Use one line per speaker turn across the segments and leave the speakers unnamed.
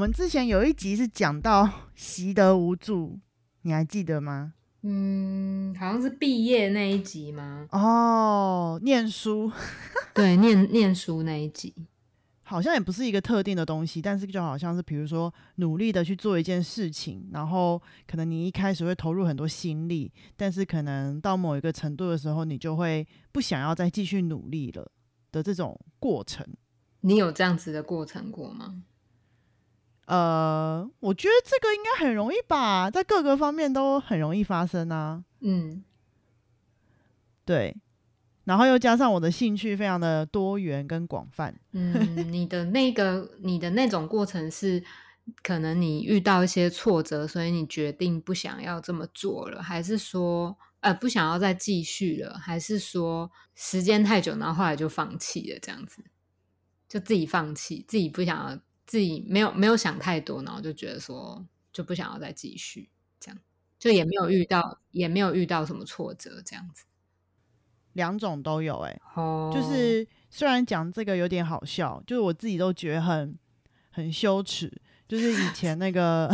我们之前有一集是讲到习得无助，你还记得吗？
嗯，好像是毕业那一集吗？
哦，念书，
对，念念书那一集。
好像也不是一个特定的东西，但是就好像是，比如说努力的去做一件事情，然后可能你一开始会投入很多心力，但是可能到某一个程度的时候，你就会不想要再继续努力了的这种过程。
你有这样子的过程过吗？
呃，我觉得这个应该很容易吧，在各个方面都很容易发生啊。
嗯，
对。然后又加上我的兴趣非常的多元跟广泛。
嗯，你的那个你的那种过程是，可能你遇到一些挫折，所以你决定不想要这么做了，还是说呃不想要再继续了，还是说时间太久，然后后来就放弃了这样子，就自己放弃，自己不想要，自己没有没有想太多，然后就觉得说就不想要再继续，这样就也没有遇到也没有遇到什么挫折这样子。
两种都有，哎，就是虽然讲这个有点好笑，就是我自己都觉得很很羞耻。就是以前那个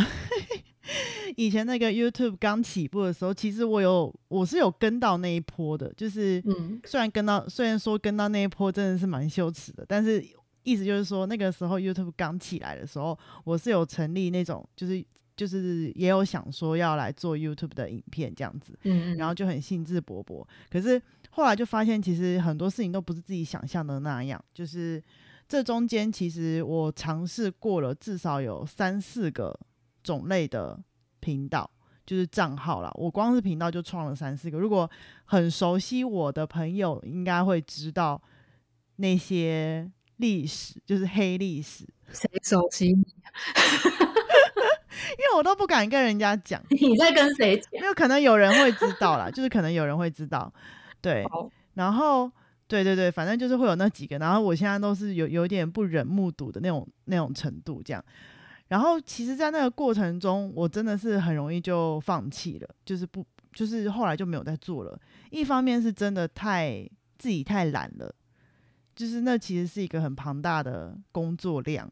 以前那个 YouTube 刚起步的时候，其实我有我是有跟到那一波的，就是虽然跟到虽然说跟到那一波真的是蛮羞耻的，但是意思就是说那个时候 YouTube 刚起来的时候，我是有成立那种就是就是也有想说要来做 YouTube 的影片这样子，嗯嗯，然后就很兴致勃勃，可是。后来就发现，其实很多事情都不是自己想象的那样。就是这中间，其实我尝试过了至少有三四个种类的频道，就是账号啦。我光是频道就创了三四个。如果很熟悉我的朋友，应该会知道那些历史，就是黑历史。
谁熟悉你？
因为我都不敢跟人家讲。
你在跟谁讲？
没有可能有人会知道啦，就是可能有人会知道。对，然后对对对，反正就是会有那几个，然后我现在都是有有点不忍目睹的那种那种程度这样。然后其实，在那个过程中，我真的是很容易就放弃了，就是不就是后来就没有再做了。一方面是真的太自己太懒了，就是那其实是一个很庞大的工作量。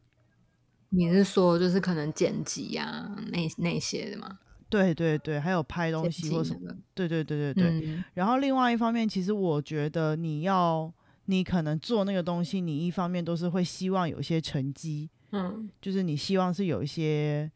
你是说就是可能剪辑呀那那些的吗？
对对对，还有拍东西或什么，对对对对对。然后另外一方面，其实我觉得你要，你可能做那个东西，你一方面都是会希望有一些成绩，嗯，就是你希望是有一些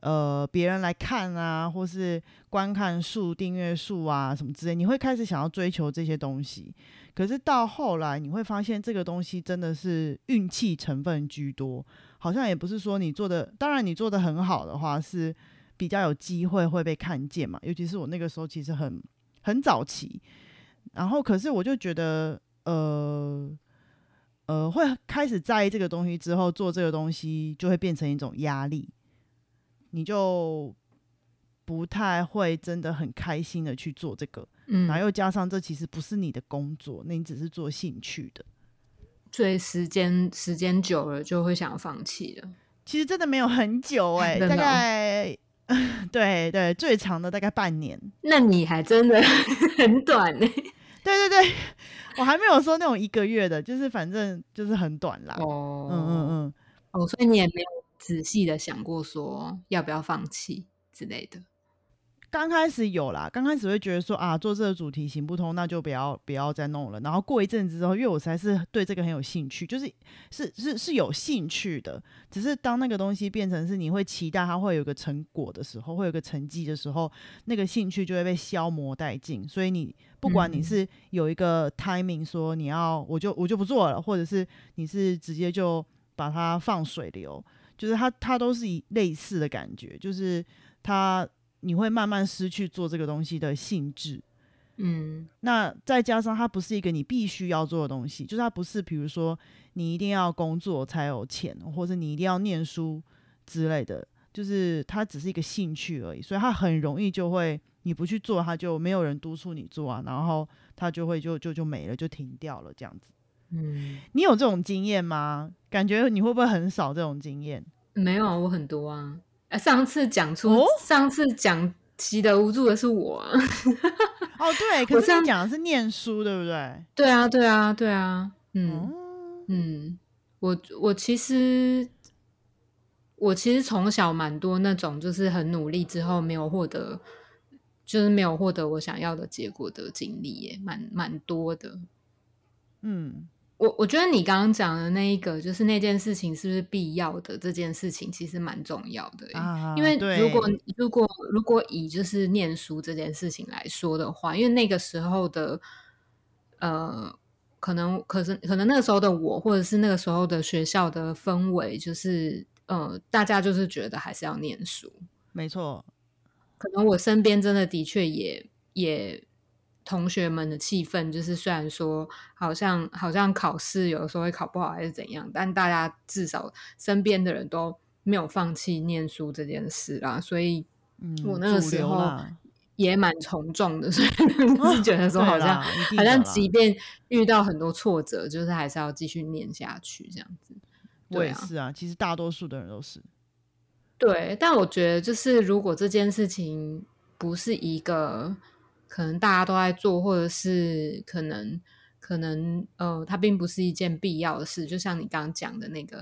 呃别人来看啊，或是观看数、订阅数啊什么之类，你会开始想要追求这些东西。可是到后来，你会发现这个东西真的是运气成分居多，好像也不是说你做的，当然你做的很好的话是。比较有机会会被看见嘛，尤其是我那个时候其实很很早期，然后可是我就觉得，呃呃，会开始在意这个东西之后，做这个东西就会变成一种压力，你就不太会真的很开心的去做这个，嗯，然后又加上这其实不是你的工作，那你只是做兴趣的，
所以时间时间久了就会想放弃了。
其实真的没有很久 哎，大概。对对，最长的大概半年。
那你还真的 很短呢。
对对对，我还没有说那种一个月的，就是反正就是很短啦。哦，嗯嗯嗯，
哦，所以你也没有仔细的想过说要不要放弃之类的。
刚开始有啦，刚开始会觉得说啊，做这个主题行不通，那就不要不要再弄了。然后过一阵子之后，因为我才是对这个很有兴趣，就是是是是有兴趣的。只是当那个东西变成是你会期待它会有个成果的时候，会有个成绩的时候，那个兴趣就会被消磨殆尽。所以你不管你是有一个 timing 说你要我就我就不做了，或者是你是直接就把它放水流，就是它它都是以类似的感觉，就是它。你会慢慢失去做这个东西的兴致，嗯，那再加上它不是一个你必须要做的东西，就是它不是，比如说你一定要工作才有钱，或者你一定要念书之类的，就是它只是一个兴趣而已，所以它很容易就会你不去做，它就没有人督促你做啊，然后它就会就就就没了，就停掉了这样子。嗯，你有这种经验吗？感觉你会不会很少这种经验？
没有啊，我很多啊。上次讲出，上次讲习得无助的是我。
哦，对，可是你讲的是念书，对不对？
对啊，对啊，对啊。嗯嗯，我我其实我其实从小蛮多那种，就是很努力之后没有获得，就是没有获得我想要的结果的经历，也，蛮蛮多的。
嗯，
我我觉得你刚刚讲的那一个，就是那件事情是不是必要的？这件事情其实蛮重要的，
啊，
因为如果如果如果以就是念书这件事情来说的话，因为那个时候的呃，可能可是可能那个时候的我，或者是那个时候的学校的氛围，就是呃，大家就是觉得还是要念书。
没错，
可能我身边真的的确也也同学们的气氛，就是虽然说好像好像考试有的时候会考不好还是怎样，但大家至少身边的人都没有放弃念书这件事啦，所以
嗯，
我那个
主
时候也蛮从众的，所以是觉得说好像好像即便遇到很多挫折，就是还是要继续念下去这样子。
我
对啊，
也是啊，其实大多数的人都是，
对，但我觉得就是如果这件事情不是一个可能大家都在做，或者是可能可能呃，它并不是一件必要的事，就像你刚刚讲的那个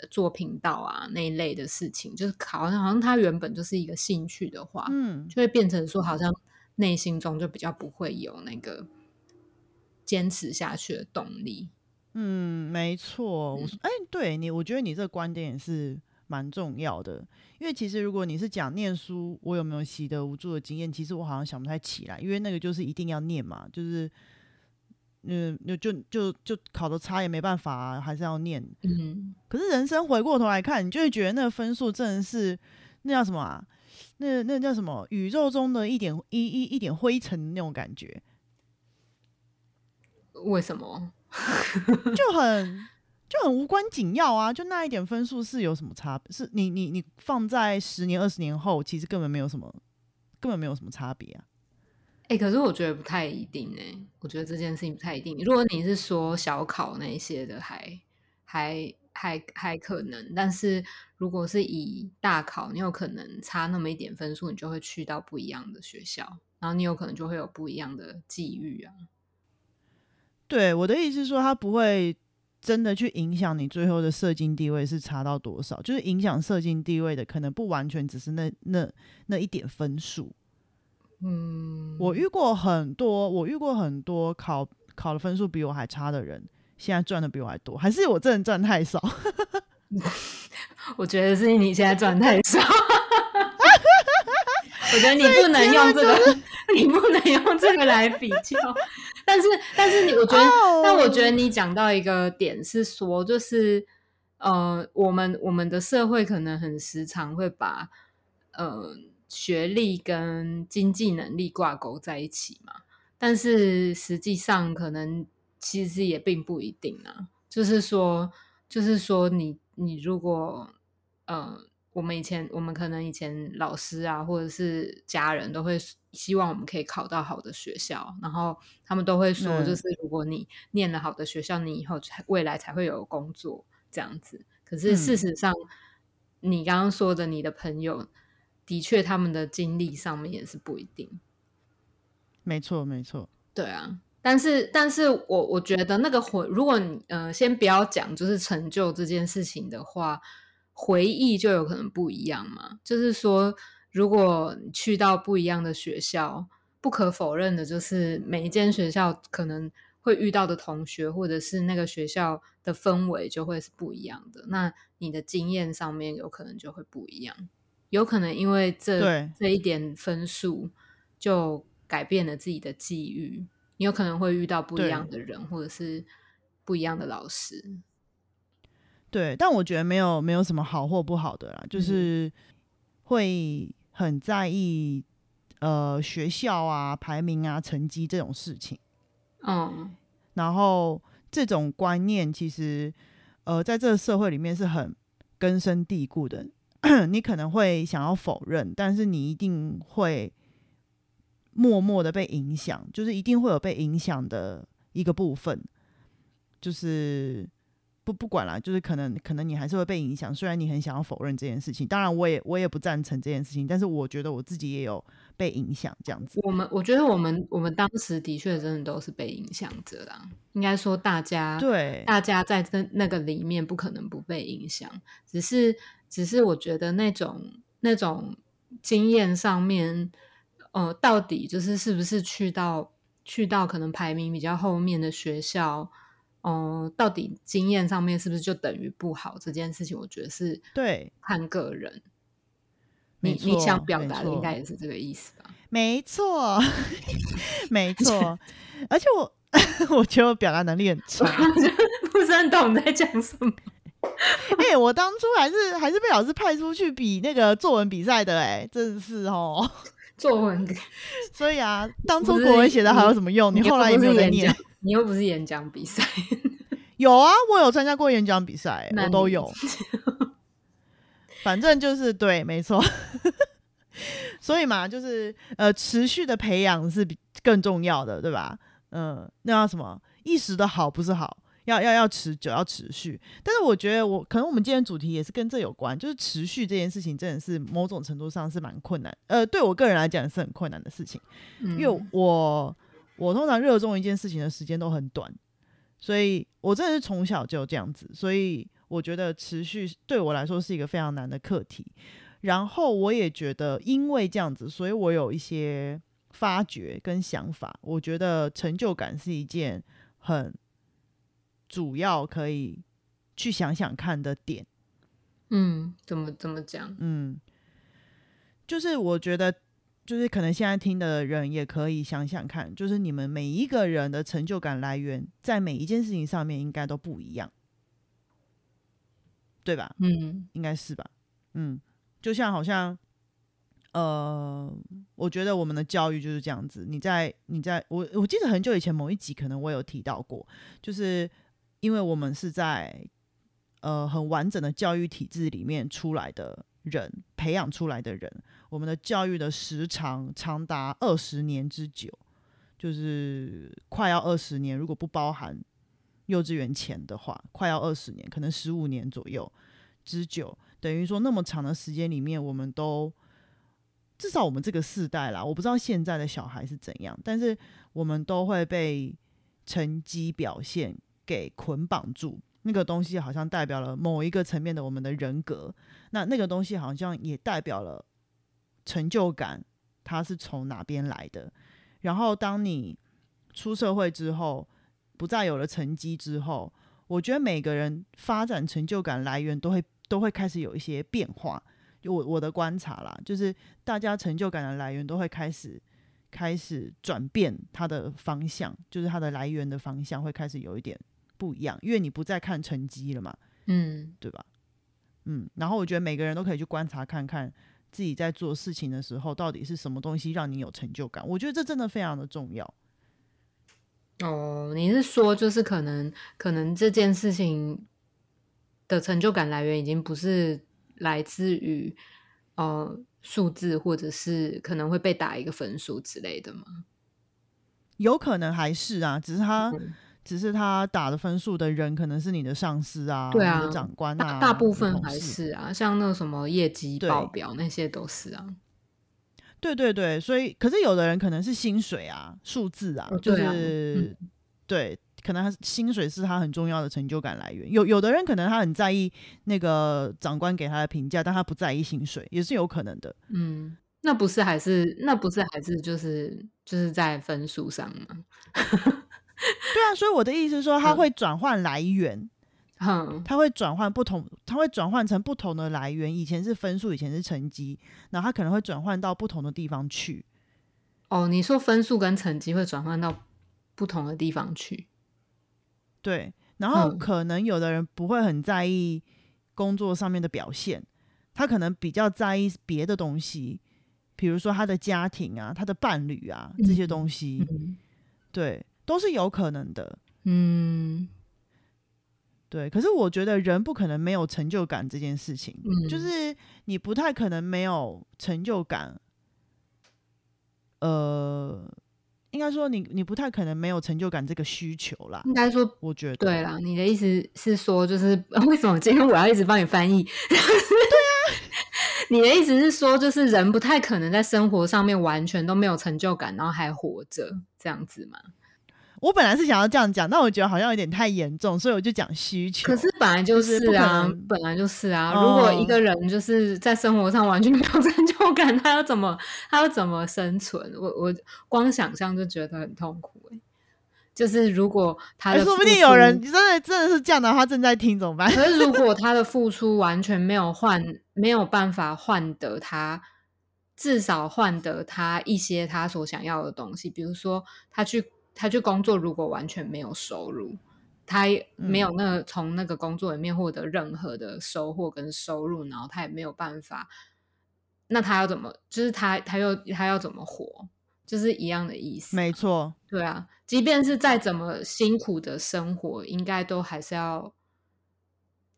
呃做频道啊那一类的事情，就是好像好像它原本就是一个兴趣的话，
嗯，
就会变成说好像内心中就比较不会有那个坚持下去的动力。
嗯，没错。我哎、对你，我觉得你这个观点也是蛮重要的。因为其实如果你是讲念书，我有没有习得无助的经验，其实我好像想不太起来，因为那个就是一定要念嘛，就是，嗯，就就就就考的差也没办法啊，还是要念。
嗯，
可是人生回过头来看，你就会觉得那个分数真的是那叫什么啊？那那叫什么？宇宙中的一点一一一点灰尘那种感觉，
为什么？
就很就很无关紧要啊！就那一点分数是有什么差？是你你你放在十年二十年后，其实根本没有什么，根本没有什么差别啊！
哎、可是我觉得不太一定哎、我觉得这件事情不太一定。如果你是说小考那一些的还，还还还可能，但是如果是以大考，你有可能差那么一点分数，你就会去到不一样的学校，然后你有可能就会有不一样的际遇啊。
对我的意思是说，他不会真的去影响你最后的射精地位是差到多少，就是影响射精地位的，可能不完全只是那那那一点分数。
嗯，
我遇过很多，我遇过很多考考的分数比我还差的人，现在赚的比我还多，还是我真的赚太少？
我觉得是你现在赚太少。我觉得你不能用这个，你不能用这个来比较。但是，但是你，我觉得
哦
但我觉得你讲到一个点是说，就是呃，我们我们的社会可能很时常会把呃学历跟经济能力挂钩在一起嘛，但是实际上可能其实也并不一定啊。就是说，就是说你你如果呃。我们以前，我们可能以前老师啊，或者是家人都会希望我们可以考到好的学校，然后他们都会说，
嗯
就是如果你念了好的学校，你以后才未来才会有工作这样子。可是事
嗯
实上，你刚刚说的你的朋友，的确他们的经历上面也是不一定。
没错，没错。
对啊，但是，但是我我觉得那个回，如果你呃，先不要讲就是成就这件事情的话，回忆就有可能不一样嘛。就是说，如果你去到不一样的学校，不可否认的就是每一间学校可能会遇到的同学，或者是那个学校的氛围就会是不一样的。那你的经验上面有可能就会不一样，有可能因为这这一点分数就改变了自己的际遇。你有可能会遇到不一样的人，或者是不一样的老师。
对，但我觉得没有没有什么好或不好的啦，就
嗯
是会很在意呃学校啊、排名啊、成绩这种事情。
嗯
然后这种观念其实呃在这个社会里面是很根深蒂固的。你可能会想要否认，但是你一定会默默的被影响，就是一定会有被影响的一个部分，就是不不管啦，就是可能可能你还是会被影响，虽然你很想要否认这件事情，当然我也我也不赞成这件事情，但是我觉得我自己也有被影响这样子。
我们我觉得我们我们当时的确真的都是被影响着啦，应该说大家
对
大家在那那个里面不可能不被影响，只是只是我觉得那种那种经验上面，呃，到底就是是不是去到去到可能排名比较后面的学校。哦，到底经验上面是不是就等于不好这件事情？我觉得是
对
看个人。你你想表达的应该也是这个意思吧？
没错，没错。而且我 我觉得我表达能力很差，
不是很懂在讲什么。
哎，我当初还是还是被老师派出去比那个作文比赛的，哎，真是哦。
作文，
所以啊，当初国文写的还有什么用？
你
后来也没有在念。
你又不是演讲比赛，
有啊，我有参加过演讲比赛，我都有。反正就是对，没错。所以嘛，就是呃，持续的培养是比更重要的，对吧？嗯，那叫什么？一时的好不是好，要要要持久，要持续。但是我觉得，我可能我们今天主题也是跟这有关，就是持续这件事情真的是某种程度上是蛮困难。呃，对我个人来讲是很困难的事情，因为我。我通常热衷一件事情的时间都很短，所以我真的是从小就这样子，所以我觉得持续对我来说是一个非常难的课题。然后我也觉得，因为这样子，所以我有一些发掘跟想法。我觉得成就感是一件很主要可以去想想看的点。
嗯，怎么怎么讲？
嗯，就是我觉得。就是可能现在听的人也可以想想看，就是你们每一个人的成就感来源，在每一件事情上面应该都不一样，对吧？
嗯，
应该是吧。嗯，就像好像，呃，我觉得我们的教育就是这样子。你在你在我我记得很久以前某一集可能我有提到过，就是因为我们是在呃很完整的教育体制里面出来的人，培养出来的人。我们的教育的时长长达二十年之久，就是快要二十年，如果不包含幼稚园前的话，快要二十年，可能十五年左右之久。等于说那么长的时间里面，我们都至少我们这个世代啦，我不知道现在的小孩是怎样，但是我们都会被成绩表现给捆绑住。那个东西好像代表了某一个层面的我们的人格，那那个东西好像也代表了。成就感，它是从哪边来的？然后，当你出社会之后，不再有了成绩之后，我觉得每个人发展成就感来源都会都会开始有一些变化。就我我的观察啦，就是大家成就感的来源都会开始开始转变它的方向，就是它的来源的方向会开始有一点不一样，因为你不再看成绩了嘛，
嗯，
对吧？嗯，然后我觉得每个人都可以去观察看看。自己在做事情的时候，到底是什么东西让你有成就感？我觉得这真的非常的重要。
哦，你是说，就是可能，可能这件事情的成就感来源已经不是来自于呃数字，或者是可能会被打一个分数之类的吗？
有可能还是啊，只是他。只是他打的分数的人可能是你的上司啊，
对啊，
长官啊，
大部分还是啊，像那个什么业绩报表那些都是啊。
对对对，所以可是有的人可能是薪水啊，数字啊，就是对，可能他薪水是他很重要的成就感来源。有有的人可能他很在意那个长官给他的评价，但他不在意薪水，也是有可能的。
嗯，那不是还是那不是还是就是就是在分数上吗？
对啊，所以我的意思是说，它会转换来源，
嗯，
它会转换不同，它会转换成不同的来源。以前是分数，以前是成绩，然后它可能会转换到不同的地方去。
哦，你说分数跟成绩会转换到不同的地方去？
对，然后可能有的人不会很在意工作上面的表现，他可能比较在意别的东西，比如说他的家庭啊，他的伴侣啊这些东西，对。都是有可能的，
嗯，
对。可是我觉得人不可能没有成就感这件事情，就是你不太可能没有成就感。呃，应该说你你不太可能没有成就感这个需求啦。
应该说，
我觉得
对啦，你的意思是说，就是为什么今天我要一直帮你翻译？对
啊，
你的意思是说，就是人不太可能在生活上面完全都没有成就感，然后还活着这样子吗？
我本来是想要这样讲，但我觉得好像有点太严重，所以我就讲需求。
可是本来就是啊，本来就是啊。如果一个人就是在生活上完全没有成就感，他要怎么他要怎么生存？我我光想象就觉得很痛苦哎。就是如果他的
说不定有人真的真的是这样的话正在听怎么办？
可是如 果他的付出完全没有换，没有办法换得他至少换得他一些他所想要的东西，比如说他去。他去工作，如果完全没有收入，他没有那个从那个工作里面获得任何的收获跟收入，然后他也没有办法，那他要怎么？就是他他又他要怎么活？就是一样的意思。
没错，
对啊，即便是再怎么辛苦的生活，应该都还是要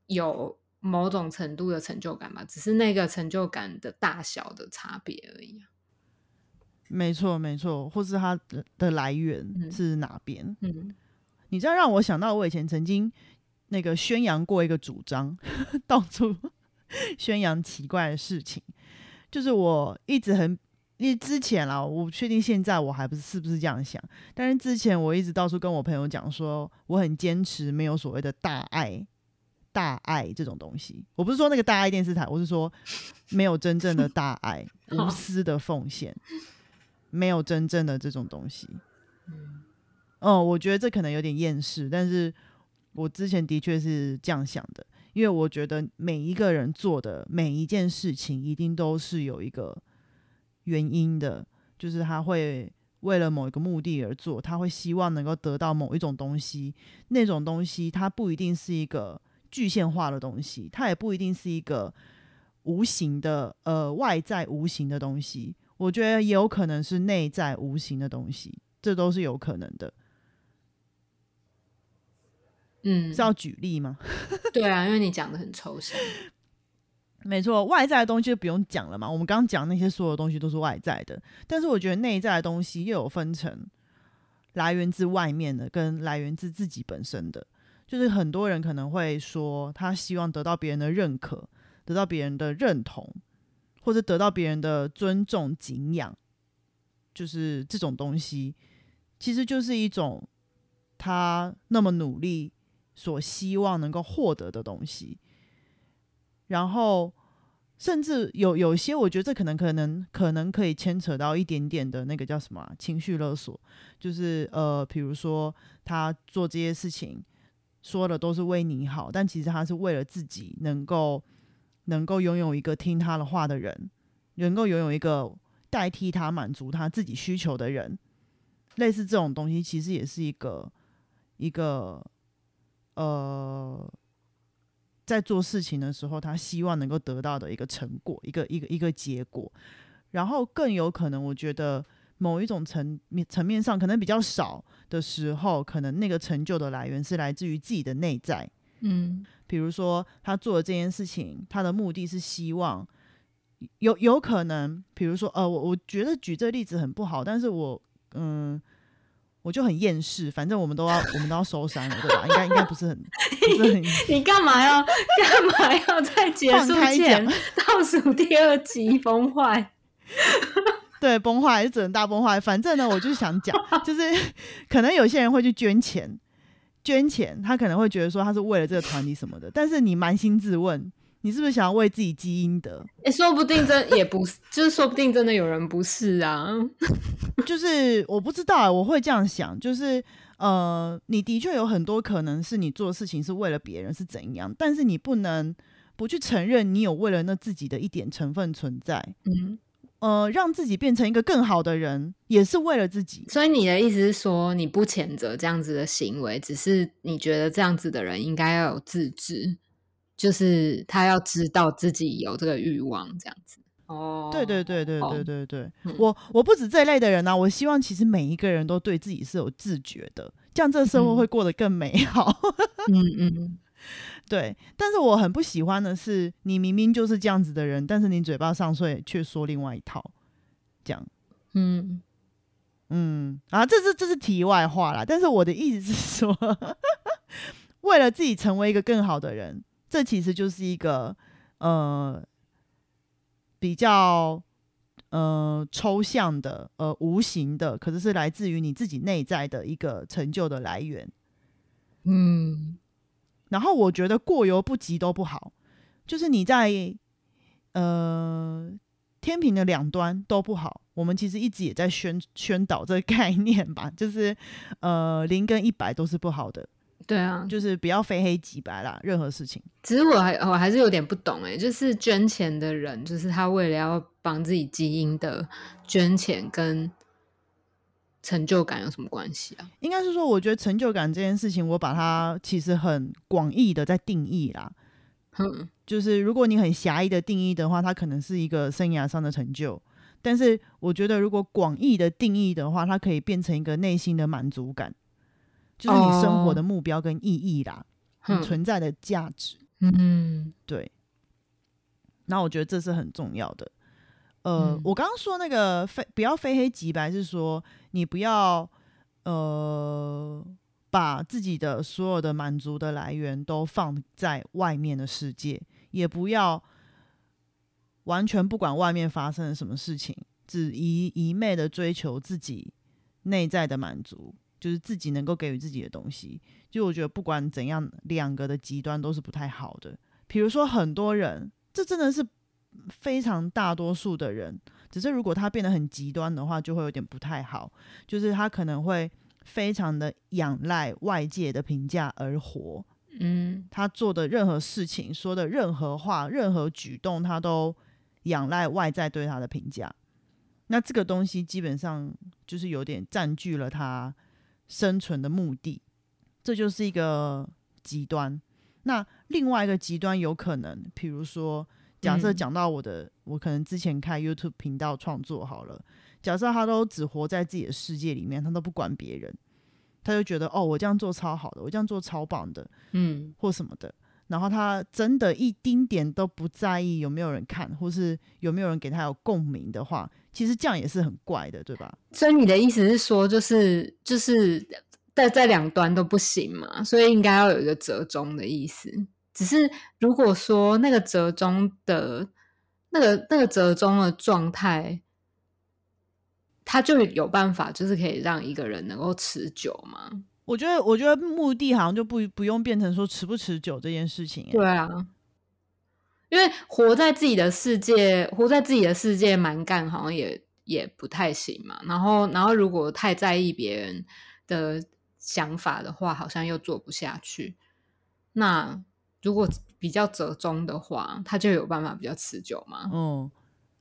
有某种程度的成就感吧？只是那个成就感的大小的差别而已。
没错，没错，或是它的的来源是哪边？嗯，你这样让我想到，我以前曾经那个宣扬过一个主张，到处 宣扬奇怪的事情，就是我一直很，因为之前啦，我不确定现在我还不是是不是这样想，但是之前我一直到处跟我朋友讲说，我很坚持没有所谓的大爱，大爱这种东西。我不是说那个大爱电视台，我是说没有真正的大爱，无私的奉献。没有真正的这种东西，嗯，哦，我觉得这可能有点厌世，但是我之前的确是这样想的，因为我觉得每一个人做的每一件事情，一定都是有一个原因的，就是他会为了某一个目的而做，他会希望能够得到某一种东西，那种东西它不一定是一个具象化的东西，它也不一定是一个无形的，呃，外在无形的东西。我觉得也有可能是内在无形的东西，这都是有可能的。
嗯，
是要举例吗？
对啊，因为你讲的很抽象。
没错，外在的东西就不用讲了嘛。我们刚刚讲那些所有东西都是外在的，但是我觉得内在的东西又有分成来源自外面的，跟来源自自己本身的。就是很多人可能会说，他希望得到别人的认可，得到别人的认同。或者得到别人的尊重、敬仰，就是这种东西，其实就是一种他那么努力所希望能够获得的东西。然后，甚至有有些，我觉得这可能可能可能可以牵扯到一点点的那个叫什么情绪勒索，就是呃，比如说他做这些事情说的都是为你好，但其实他是为了自己能够。能够拥有一个听他的话的人，能够拥有一个代替他满足他自己需求的人，类似这种东西，其实也是一个一个呃，在做事情的时候，他希望能够得到的一个成果，一个一个一个结果。然后更有可能，我觉得某一种层面层面上，可能比较少的时候，可能那个成就的来源是来自于自己的内在。
嗯，
比如说他做的这件事情，他的目的是希望有有可能，比如说呃，我我觉得举这个例子很不好，但是我嗯，我就很厌世，反正我们都要我们都要收山了，对吧？应该应该不是很不是很，
你干嘛要干嘛要在结束前倒数第二集崩坏？
对，崩坏是只能大崩坏。反正呢，我就是想讲，就是 可能有些人会去捐钱。捐钱，他可能会觉得说他是为了这个团体什么的，但是你扪心自问，你是不是想要为自己积阴德？
哎，说不定真也不是，就是说不定真的有人不是啊。
就是我不知道，我会这样想，就是呃，你的确有很多可能是你做事情是为了别人是怎样，但是你不能不去承认你有为了那自己的一点成分存在。
嗯。
呃，让自己变成一个更好的人，也是为了自己。
所以你的意思是说，你不谴责这样子的行为，只是你觉得这样子的人应该要有自制，就是他要知道自己有这个欲望，这样子。哦，
对对对对对对对，我我不止这一类的人呢，我希望其实每一个人都对自己是有自觉的，这样这个社会会过得更美好。
嗯 嗯嗯。
对，但是我很不喜欢的是，你明明就是这样子的人，但是你嘴巴上却却说另外一套，这样，
嗯
嗯，啊，这是这是题外话啦。但是我的意思是说，为了自己成为一个更好的人，这其实就是一个呃比较呃抽象的呃无形的，可是是来自于你自己内在的一个成就的来源。
嗯，
然后我觉得过犹不及都不好，就是你在呃天平的两端都不好。我们其实一直也在宣宣导这个概念吧，就是呃零跟一百都是不好的，
对啊，
就是不要非黑即白啦，任何事情。
只是我还我还是有点不懂哎，就是捐钱的人，就是他为了要帮自己基因的捐钱跟成就感有什么关系啊？
应该是说，我觉得成就感这件事情，我把它其实很广义的在定义啦。
嗯，
就是如果你很狭义的定义的话，它可能是一个生涯上的成就。但是我觉得，如果广义的定义的话，它可以变成一个内心的满足感，就是你生活的目标跟意义啦，存在的价值。
嗯，
对。那我觉得这是很重要的。呃，我刚刚说那个非不要非黑即白，是说你不要呃把自己的所有的满足的来源都放在外面的世界，也不要。完全不管外面发生了什么事情，只一一昧的追求自己内在的满足，就是自己能够给予自己的东西。就我觉得不管怎样，两个的极端都是不太好的。比如说很多人，这真的是非常大多数的人，只是如果他变得很极端的话，就会有点不太好。就是他可能会非常的仰赖外界的评价而活。
嗯，
他做的任何事情、说的任何话、任何举动，他都。仰赖外在对他的评价，那这个东西基本上就是有点占据了他生存的目的，这就是一个极端。那另外一个极端有可能，比如说，假设讲到我的，我可能之前开 YouTube 频道创作好了，假设他都只活在自己的世界里面，他都不管别人，他就觉得哦，我这样做超好的，我这样做超棒的，
嗯，
或什么的。然后他真的一丁点都不在意有没有人看，或是有没有人给他有共鸣的话，其实这样也是很怪的，对吧？
所以你的意思是说，就是就是在在两端都不行嘛，所以应该要有一个折中的意思。只是如果说那个折中的那个那个折中的状态，他就有办法，就是可以让一个人能够持久吗？
我觉得，我觉得目的好像就不不用变成说持不持久这件事情。
对啊，因为活在自己的世界，活在自己的世界蛮干，好像也也不太行嘛。然后，然后如果太在意别人的想法的话，好像又做不下去。那如果比较折中的话，它就有办法比较持久吗？
嗯，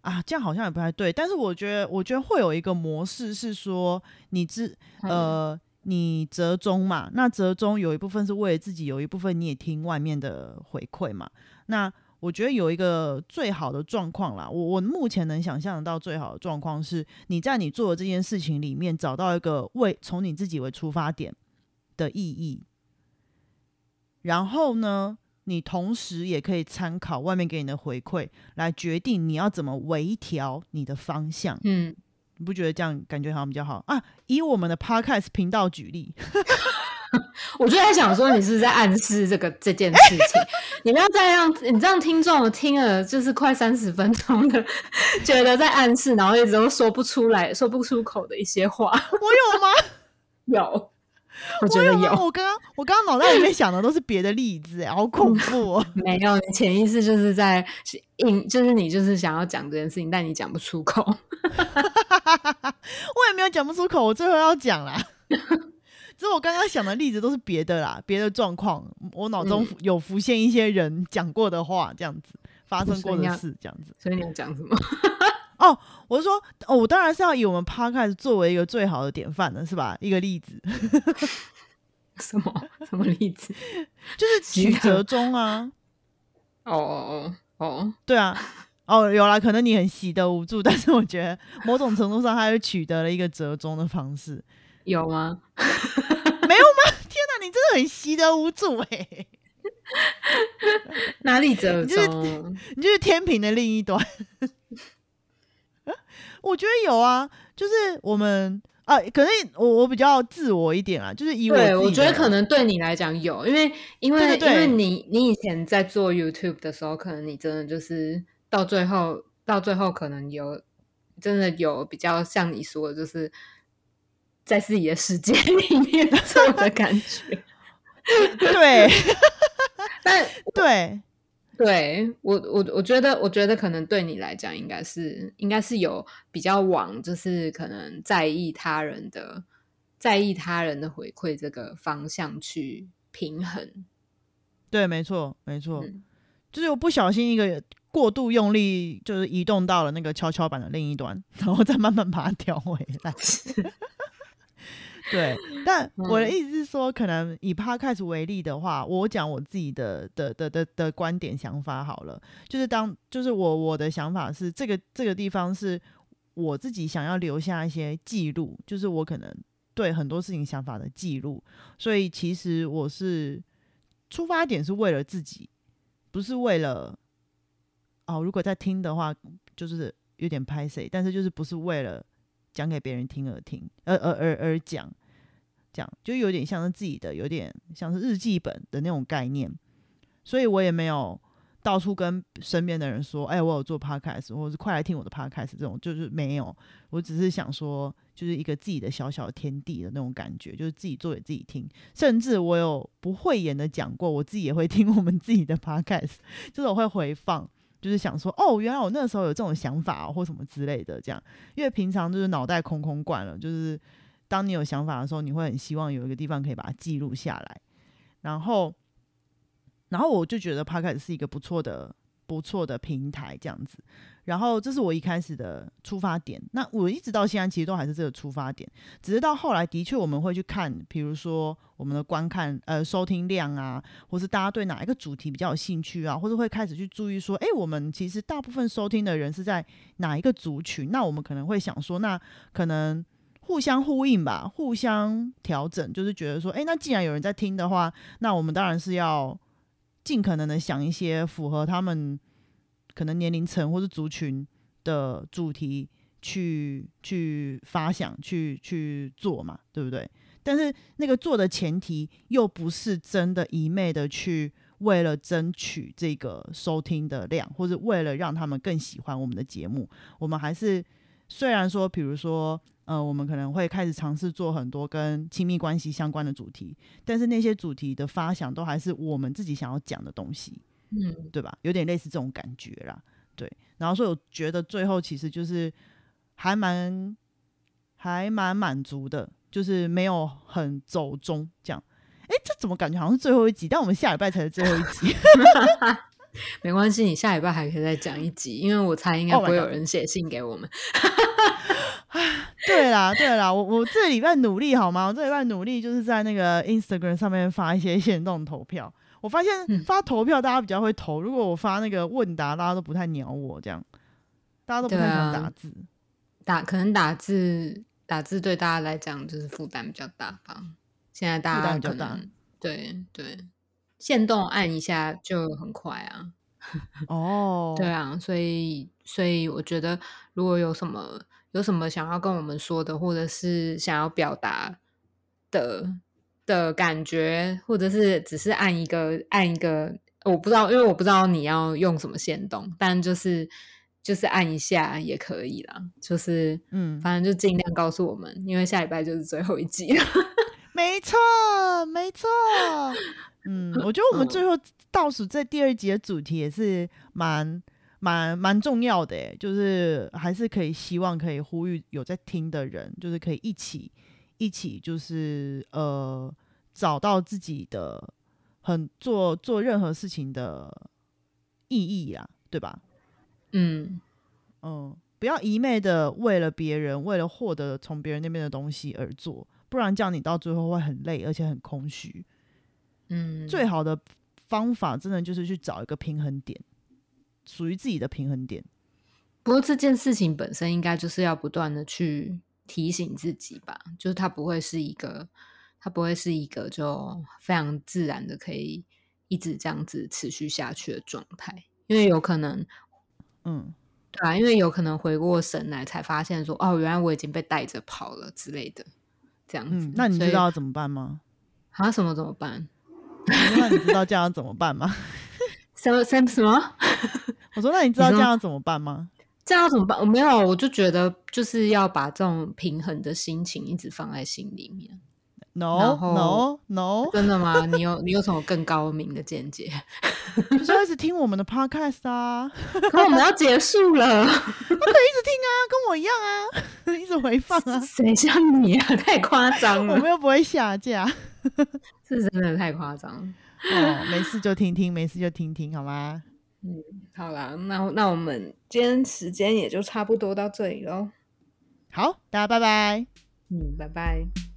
啊，这样好像也不太对。但是我觉得，我觉得会有一个模式是说，你自呃。你折中嘛？那折中有一部分是为了自己，有一部分你也听外面的回馈嘛。那我觉得有一个最好的状况啦，我我目前能想象得到最好的状况是，你在你做的这件事情里面找到一个为从你自己为出发点的意义，然后呢，你同时也可以参考外面给你的回馈来决定你要怎么微调你的方向。
嗯。
你不觉得这样感觉好像比较好啊？以我们的 podcast 频道举例，
我就在想说，你是在暗示这个这件事情？你不要再让你这样听众听了就是快三十分钟的，觉得在暗示，然后一直都说不出来、说不出口的一些话。我
有吗？
有。我觉得有，
我刚刚我刚刚脑袋里面想的都是别的例子，好恐怖哦！
没有，你潜意识就是在应，就是你就是想要讲这件事情，但你讲不出口。
我也没有讲不出口，我最后要讲啦。只是我刚刚想的例子都是别的啦，别的状况，我脑中有浮现一些人讲过的话，这样子发生过的事，这样子。
所以你要讲什么？
哦，我是说，哦，我当然是要以我们 podcast 作为一个最好的典范的，是吧？一个例子，
什么什么例子？
就是 曲折中啊。
哦哦哦哦，
对啊，哦，有啦，可能你很喜得无助，但是我觉得某种程度上，他又取得了一个折中的方式，
有吗？
没有吗？天哪，你真的很喜得无助哎！
哪里折中？
你就是天平的另一端。我觉得有啊，就是我们啊，可能我我比较自我一点啊，就是以我
对，我觉得可能对你来讲有，因为因为因为你你以前在做 YouTube 的时候，可能你真的就是到最后到最后可能有真的有比较像你说的，就是在自己的世界里面做的感觉。
对。
但
对
对我我我觉得我觉得可能对你来讲，应该是应该是有比较往就是可能在意他人的在意他人的回馈这个方向去平衡。
对，没错没错，
嗯
就是我不小心一个过度用力，就是移动到了那个跷跷板的另一端，然后再慢慢把它调回来。对，但 我的
嗯。
意思是说，可能以 podcast 为例的话，我讲我自己的的的的的观点想法好了，就是当就是我我的想法是，这个这个地方是我自己想要留下一些记录，就是我可能对很多事情想法的记录，所以其实我是出发点是为了自己，不是为了哦，如果在听的话，就是有点拍谁，但是就是不是为了讲给别人听而听，而而而而讲，这样就有点像是自己的，有点像是日记本的那种概念，所以我也没有到处跟身边的人说，哎、我有做 podcast，或者是快来听我的 podcast，这种就是没有，我只是想说，就是一个自己的小小天地的那种感觉，就是自己做给自己听，甚至我有不讳言的讲过，我自己也会听我们自己的 podcast，就是我会回放。就是想说，哦，原来我那时候有这种想法、哦、或什么之类的，这样，因为平常就是脑袋空空惯了，就是当你有想法的时候，你会很希望有一个地方可以把它记录下来，然后，然后我就觉得 Podcast 是一个不错的、不错的平台，这样子。然后这是我一开始的出发点。那我一直到现在其实都还是这个出发点，只是到后来的确我们会去看，比如说我们的观看呃收听量啊，或是大家对哪一个主题比较有兴趣啊，或者会开始去注意说，诶，我们其实大部分收听的人是在哪一个族群？那我们可能会想说，那可能。互相呼应吧，互相调整，就是觉得说，诶，那既然有人在听的话，那我们当然是要尽可能的想一些符合他们可能年龄层或是族群的主题去去发想、去去做嘛，对不对？但是那个做的前提又不是真的一昧的去为了争取这个收听的量，或者为了让他们更喜欢我们的节目，我们还是虽然说，比如说。呃，我们可能会开始尝试做很多跟亲密关系相关的主题，但是那些主题的发想都还是我们自己想要讲的东西，
嗯
对吧？有点类似这种感觉啦，对。然后所以我觉得最后其实就是还蛮还蛮满足的，就是没有很走中这样。哎，这怎么感觉好像是最后一集？但我们下礼拜才是最后一集。
没关系，你下礼拜还可以再讲一集，因为我猜应该
Oh
会有人写信给我们。
对啦，对啦，我我这礼拜努力好吗？我这礼拜努力就是在那个 Instagram 上面发一些 限动投票。我发现
嗯
发投票大家比较会投，如果我发那个问答，大家都不太鸟我，这样大家都不太想
啊
打字。
打可能打字打字对大家来讲就是负担比较大吧。现在大家
比较大
能对对，限动按一下就很快啊。
哦，
对啊，所以所以我觉得，如果有什么有什么想要跟我们说的，或者是想要表达的的感觉，或者是只是按一个按一个，我不知道，因为我不知道你要用什么线动，但就是就是按一下也可以啦，就是
嗯，
反正就尽量告诉我们，因为下礼拜就是最后一集了。
没错，没错。嗯，我觉得我们
嗯
最后倒数这第二集的主题也是蛮蛮蛮重要的诶，就是还是可以希望可以呼吁有在听的人，就是可以一起一起就是呃找到自己的很做做任何事情的意义啊，对吧？
嗯，
嗯，不要一昧的为了别人，为了获得从别人那边的东西而做，不然这样你到最后会很累，而且很空虚。
嗯，
最好的方法真的就是去找一个平衡点，属于自己的平衡点。
不过这件事情本身应该就是要不断的去提醒自己吧，就是它不会是一个，它不会是一个就非常自然的可以一直这样子持续下去的状态，因为有可能，
嗯，
对啊，因为有可能回过神来才发现说，哦，原来我已经被带着跑了之类的，这样子。
嗯，那你知道怎么办吗？
啊什么怎么办？
那你知道这样怎么办吗？
什么什么什么？
我说那你知道这样怎么办吗？
这样要怎么办？我没有，我就觉得就是要把这种平衡的心情一直放在心里面。
No no no！
真的吗？你有你有什么更高明的见解？
就是要一直听我们的 podcast 啊，
可我们要结束了，不可以
一直听啊，跟我一样啊，一直回放啊，
谁像你啊？太夸张了，
我们又不会下架。
是真的太夸张。
哦，没事就听听，没事就听听，好吗？
好啦，那那我们今天时间也就差不多到这里喽。
好，大家拜拜。
嗯，拜拜。